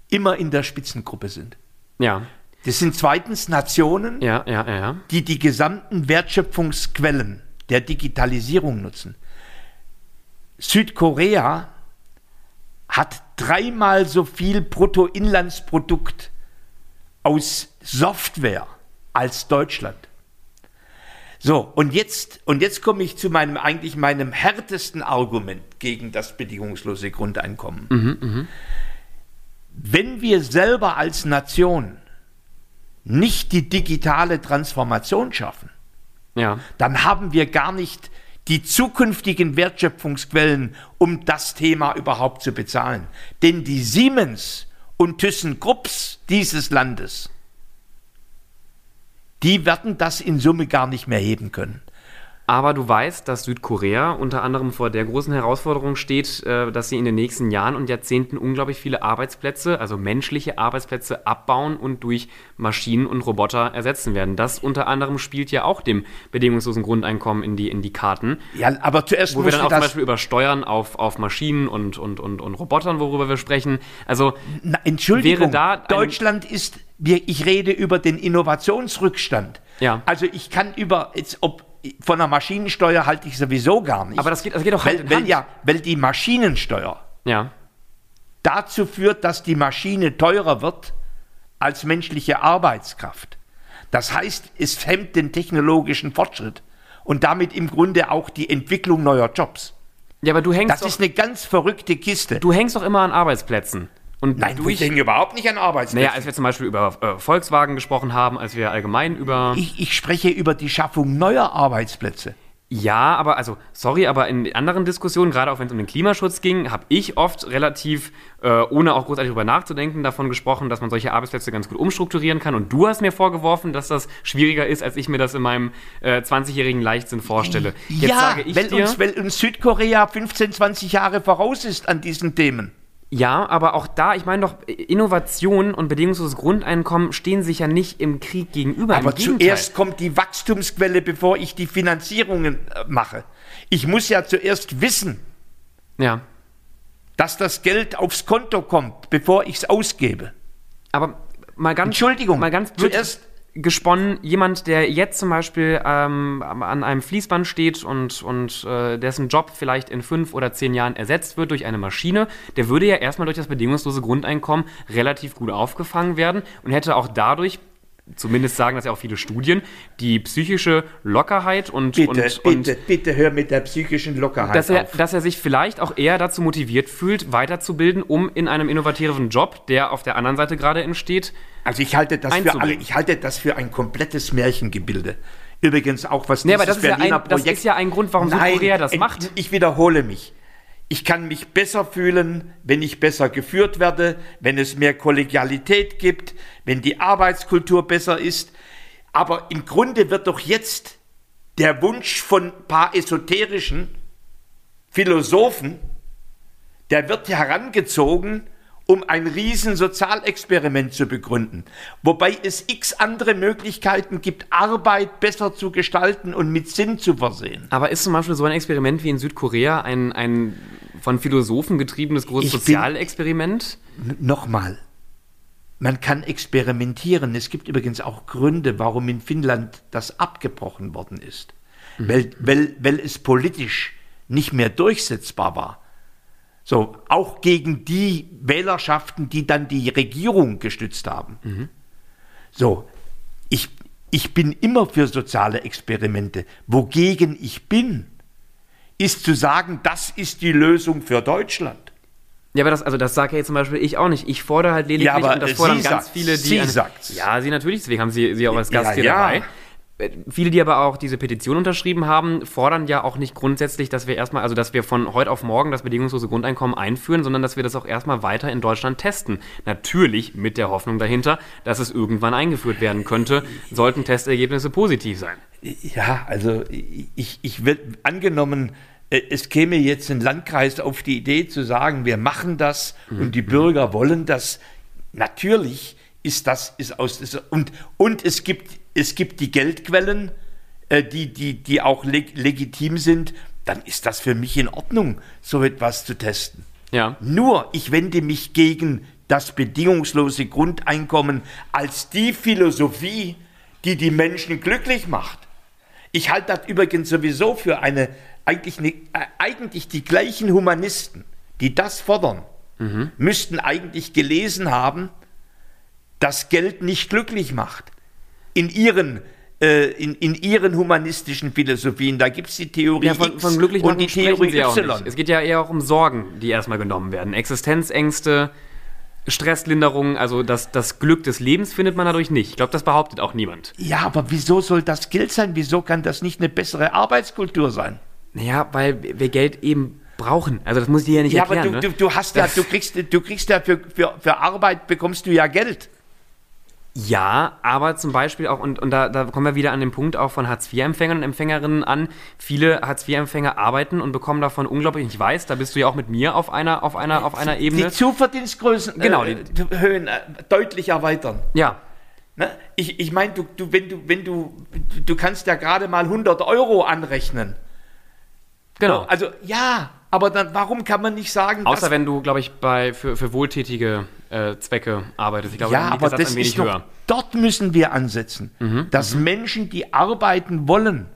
immer in der Spitzengruppe sind. Ja. Das sind zweitens Nationen, Ja, ja, ja, die die gesamten Wertschöpfungsquellen der Digitalisierung nutzen. Südkorea hat dreimal so viel Bruttoinlandsprodukt aus Software als Deutschland. So, und jetzt, und jetzt komme ich zu meinem, eigentlich meinem härtesten Argument gegen das bedingungslose Grundeinkommen. Wenn wir selber als Nation nicht die digitale Transformation schaffen, Ja. dann haben wir gar nicht die zukünftigen Wertschöpfungsquellen, um das Thema überhaupt zu bezahlen. Denn die Siemens und ThyssenKrupps dieses Landes, die werden das in Summe gar nicht mehr heben können. Aber du weißt, dass Südkorea unter anderem vor der großen Herausforderung steht, äh, dass sie in den nächsten Jahren und Jahrzehnten unglaublich viele Arbeitsplätze, also menschliche Arbeitsplätze, abbauen und durch Maschinen und Roboter ersetzen werden. Das unter anderem spielt ja auch dem bedingungslosen Grundeinkommen in die, in die Karten. Ja, aber zuerst Wo wir dann auch zum Beispiel über Steuern auf, auf Maschinen und, und, und, und Robotern, worüber wir sprechen. Also, Na, Entschuldigung, Wäre da Deutschland ist, ich rede über den Innovationsrückstand. Ja. Also ich kann über, ob von der Maschinensteuer halte ich sowieso gar nicht. aber das geht, das geht auch Hand weil, in weil, Hand. ja, weil die Maschinensteuer ja. dazu führt, dass die Maschine teurer wird als menschliche Arbeitskraft. Das heißt, es hemmt den technologischen Fortschritt und damit im Grunde auch die Entwicklung neuer Jobs. Ja, aber du hängst, Das doch, ist eine ganz verrückte Kiste. du hängst doch immer an Arbeitsplätzen. Und Nein, durch, ich denke überhaupt nicht an Arbeitsplätze. Naja, als wir zum Beispiel über äh, Volkswagen gesprochen haben, als wir allgemein über. ich, ich spreche über die Schaffung neuer Arbeitsplätze. Ja, aber also, sorry, aber in anderen Diskussionen, gerade auch wenn es um den Klimaschutz ging, habe ich oft relativ, äh, ohne auch großartig darüber nachzudenken, davon gesprochen, dass man solche Arbeitsplätze ganz gut umstrukturieren kann. Und du hast mir vorgeworfen, dass das schwieriger ist, als ich mir das in meinem äh, 20-jährigen Leichtsinn vorstelle. Jetzt ja, sage ich weil, dir, uns, weil uns Südkorea 15, 20 Jahre voraus ist an diesen Themen. Ja, aber auch da, ich meine doch, Innovation und bedingungsloses Grundeinkommen stehen sich ja nicht im Krieg gegenüber. Aber zuerst kommt die Wachstumsquelle, bevor ich die Finanzierungen äh, mache. Ich muss ja zuerst wissen, Ja. dass das Geld aufs Konto kommt, bevor ich es ausgebe. Aber mal ganz, Entschuldigung, mal ganz blöd zuerst- gesponnen, jemand, der jetzt zum Beispiel ähm, an einem Fließband steht und, und äh, dessen Job vielleicht in fünf oder zehn Jahren ersetzt wird durch eine Maschine, der würde ja erstmal durch das bedingungslose Grundeinkommen relativ gut aufgefangen werden und hätte auch dadurch, zumindest sagen das ja auch viele Studien, die psychische Lockerheit und, Bitte, und, und bitte, bitte hör mit der psychischen Lockerheit dass er, auf. dass er sich vielleicht auch eher dazu motiviert fühlt, weiterzubilden, um in einem innovativen Job, der auf der anderen Seite gerade entsteht, Also ich halte das für alle, ich halte das für ein komplettes Märchengebilde. Übrigens auch was Nee, dieses aber das ist ja Berliner ein- das Projekt. ist ja ein Grund, warum Südkorea das macht. Ich wiederhole mich. Ich kann mich besser fühlen, wenn ich besser geführt werde, wenn es mehr Kollegialität gibt, wenn die Arbeitskultur besser ist. Aber im Grunde wird doch jetzt der Wunsch von ein paar esoterischen Philosophen, der wird herangezogen, um ein riesen Sozialexperiment zu begründen. Wobei es x andere Möglichkeiten gibt, Arbeit besser zu gestalten und mit Sinn zu versehen. Aber ist zum Beispiel so ein Experiment wie in Südkorea ein, ein von Philosophen getriebenes großes Sozialexperiment? Nochmal, man kann experimentieren. Es gibt übrigens auch Gründe, warum in Finnland das abgebrochen worden ist. Weil, weil, weil es politisch nicht mehr durchsetzbar war. So, auch gegen die Wählerschaften, die dann die Regierung gestützt haben. So, ich, ich bin immer für soziale Experimente. Wogegen ich bin, ist zu sagen, das ist die Lösung für Deutschland. Ja, aber das, also das sage ja jetzt zum Beispiel ich auch nicht. Ich fordere halt lediglich, Ja, aber und das fordern ganz sagt's. viele, die. Sie eine-. Ja, sie natürlich, deswegen haben sie, sie auch als Gast Ja, hier ja. dabei. Viele, die aber auch diese Petition unterschrieben haben, fordern ja auch nicht grundsätzlich, dass wir erstmal, also dass wir von heute auf morgen das bedingungslose Grundeinkommen einführen, sondern dass wir das auch erstmal weiter in Deutschland testen. Natürlich mit der Hoffnung dahinter, dass es irgendwann eingeführt werden könnte, sollten Testergebnisse positiv sein. Ja, also ich, ich will angenommen, äh, es käme jetzt ein Landkreis auf die Idee zu sagen, wir machen das und die Bürger wollen das. Natürlich ist das ist aus ist, und und es gibt es gibt die Geldquellen, äh, die die die auch leg, legitim sind. Dann ist das für mich in Ordnung, so etwas zu testen. Ja. Nur ich wende mich gegen das bedingungslose Grundeinkommen als die Philosophie, die die Menschen glücklich macht. Ich halte das übrigens sowieso für eine, eigentlich, eine, äh, eigentlich die gleichen Humanisten, die das fordern, mhm. müssten eigentlich gelesen haben, dass Geld nicht glücklich macht. In ihren äh, in, in ihren humanistischen Philosophien. Da gibt es die Theorie ja, von, X von glücklich und die Theorie Y. Es geht ja eher auch um Sorgen, die erstmal genommen werden. Existenzängste, Stresslinderung, also das, das Glück des Lebens findet man dadurch nicht. Ich glaube, das behauptet auch niemand. Ja, aber wieso soll das Geld sein? Wieso kann das nicht eine bessere Arbeitskultur sein? Naja, weil wir Geld eben brauchen. Also das muss ich dir ja nicht ja, erklären. Ja, aber du, ne? du, du hast ja, du kriegst, du kriegst ja für, für, für Arbeit bekommst du ja Geld. Ja, aber zum Beispiel auch, und, und da, da kommen wir wieder an den Punkt auch von Hartz-IV-Empfängern und Empfängerinnen an. Viele Hartz-IV-Empfänger arbeiten und bekommen davon unglaublich, ich weiß, da bist du ja auch mit mir auf einer, auf einer, auf einer Ebene. Die Zuverdienstgrößen, genau, äh, die Höhen äh, deutlich erweitern. Ja. Ne? Ich, ich meine, du, du, wenn du, wenn du, du kannst ja gerade mal 100 Euro anrechnen. Genau. Also, ja, aber dann, warum kann man nicht sagen, Außer wenn du, glaube ich, bei, für, für wohltätige äh, Zwecke arbeitest. Ich glaube, ja, aber das ist doch, höher. dort müssen wir ansetzen, mhm, dass mhm. Menschen, die arbeiten wollen,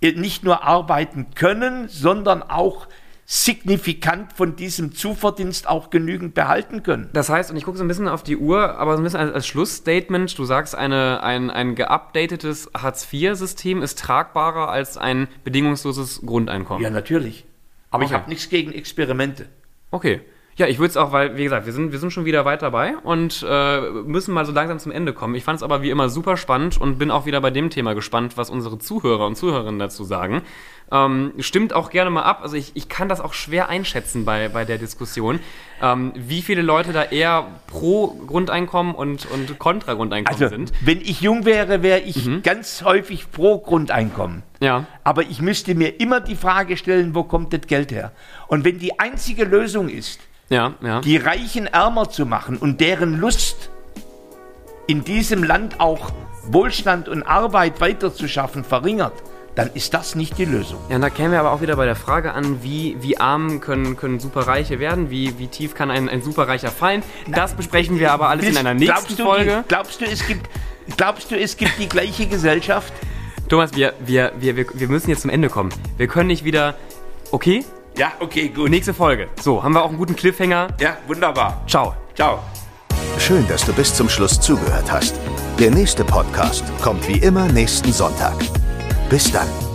nicht nur arbeiten können, sondern auch signifikant von diesem Zuverdienst auch genügend behalten können. Das heißt, und ich gucke so ein bisschen auf die Uhr, aber so ein bisschen als, als Schlussstatement, du sagst, eine, ein, ein geupdatetes Hartz-IV-System ist tragbarer als ein bedingungsloses Grundeinkommen. Ja, natürlich. Aber okay. ich habe nichts gegen Experimente. Okay. Ja, ich würde es auch, weil, wie gesagt, wir sind, wir sind schon wieder weit dabei und äh, müssen mal so langsam zum Ende kommen. Ich fand es aber wie immer super spannend und bin auch wieder bei dem Thema gespannt, was unsere Zuhörer und Zuhörerinnen dazu sagen. Ähm, stimmt auch gerne mal ab. Also ich, ich kann das auch schwer einschätzen bei, bei der Diskussion, ähm, wie viele Leute da eher pro Grundeinkommen und, und kontra Grundeinkommen also, sind. Wenn ich jung wäre, wäre ich mhm. ganz häufig pro Grundeinkommen. Ja. Aber ich müsste mir immer die Frage stellen, wo kommt das Geld her? Und wenn die einzige Lösung ist, ja, ja. die Reichen ärmer zu machen und deren Lust in diesem Land auch Wohlstand und Arbeit weiterzuschaffen verringert, dann ist das nicht die Lösung. Ja, und da kämen wir aber auch wieder bei der Frage an, wie, wie arm können, können Superreiche werden, wie, wie tief kann ein, ein Superreicher fallen. Das besprechen wir aber alles Willst, in einer nächsten glaubst du, Folge. glaubst du, es gibt, glaubst du, es gibt die gleiche Gesellschaft? Thomas, wir, wir, wir, wir müssen jetzt zum Ende kommen. Wir können nicht wieder. Okay? Ja, okay, gut. Nächste Folge. So, haben wir auch einen guten Cliffhanger? Ja, wunderbar. Ciao. Ciao. Schön, dass du bis zum Schluss zugehört hast. Der nächste Podcast kommt wie immer nächsten Sonntag. Bis dann.